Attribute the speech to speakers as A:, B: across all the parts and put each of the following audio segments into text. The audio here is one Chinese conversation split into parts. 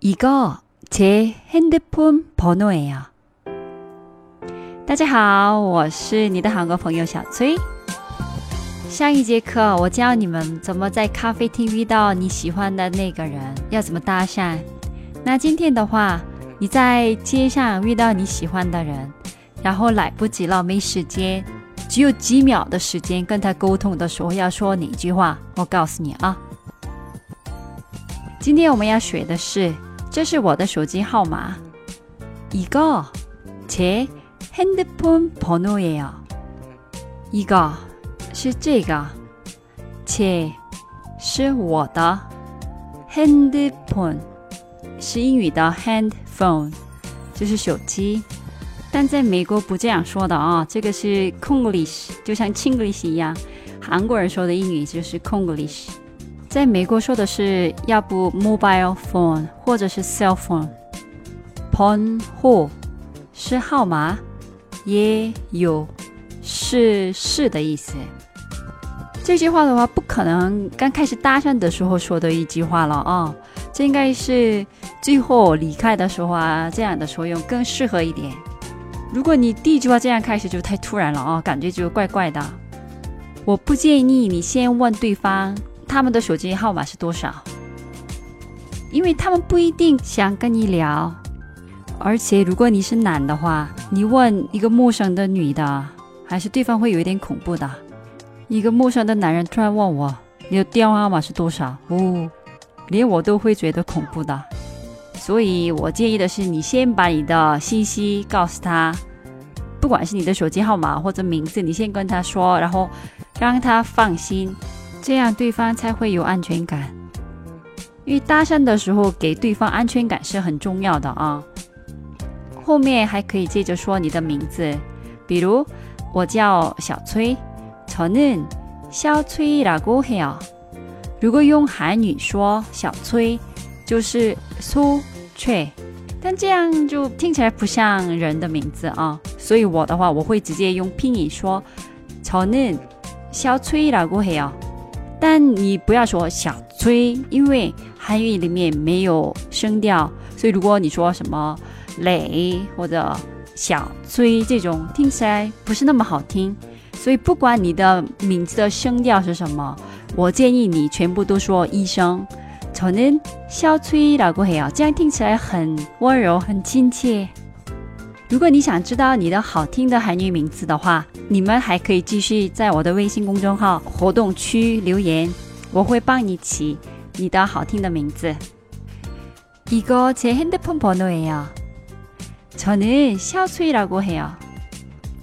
A: 이거제핸드폰번호예요大家好，我是你的韩国朋友小崔。上一节课我教你们怎么在咖啡厅遇到你喜欢的那个人，要怎么搭讪。那今天的话，你在街上遇到你喜欢的人，然后来不及了，没时间，只有几秒的时间跟他沟通的时候，要说哪句话？我告诉你啊。今天我们要学的是。 这是我的手机号码。이거제핸드폰번호예 요。 一个是这个，제是我的，handphone 是英语的 handphone，就是手机。但在美国不这样说的啊，这个是 Konglish，就像 Chinglish 一样，韩国人说的英语就是 Konglish。 在美国说的是要不 mobile phone 或者是 cell phone。 번 호， 是号码，也有是是的意思。这句话的话，不可能刚开始搭讪的时候说的一句话了啊，这应该是最后离开的时候啊，这样的时候用更适合一点。如果你第一句话这样开始就太突然了啊，感觉就怪怪的。我不建议你先问对方。他们的手机号码是多少？因为他们不一定想跟你聊，而且如果你是男的话，你问一个陌生的女的，还是对方会有一点恐怖的。一个陌生的男人突然问我你的电话号码是多少，哦，连我都会觉得恐怖的。所以我建议的是，你先把你的信息告诉他，不管是你的手机号码或者名字，你先跟他说，然后让他放心。这样对方才会有安全感，因为搭讪的时候给对方安全感是很重要的啊。后面还可以接着说你的名字，比如我叫小崔，저는샤츠라고해 요。 如果用韩语说小崔，就是苏翠，但这样就听起来不像人的名字啊。所以我的话，我会直接用拼音说，저는샤츠라고해 요。 但你不要说小崔，因为韩语里面没有声调，所以如果你说什么磊或者小崔这种，听起来不是那么好听。所以不管你的名字的声调是什么，我建议你全部都说一声。저는샤츠라고해 요， 这样听起来很温柔、很亲切。如果你想知道你的好听的韩语名字的话， 你们还可以继续在我的微信公众号活动区留言，我会帮你起你的好听的名字。이거제핸드폰번호예 요。 저는샤츠라고해 요。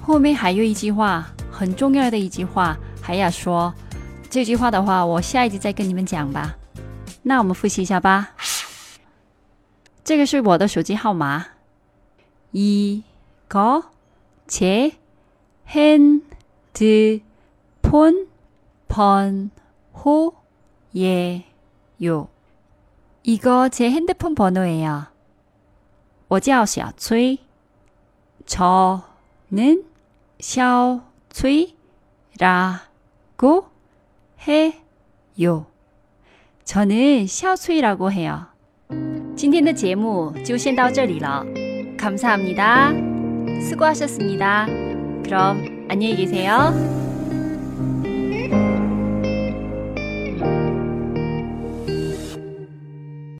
A: 后面还有一句话，很重要的一句话，还要说。这句话的话，我下一集再跟你们讲吧。那我们复习一下吧。这个是我的手机号码。이거제 핸드폰번호예요이거제핸드폰번호예요我叫小崔。저는샤츠라고해요저는샤츠라고해요今天的节目就先到这里了。 감사합니다. 수고하셨습니다. 그럼 안녕히 계세요.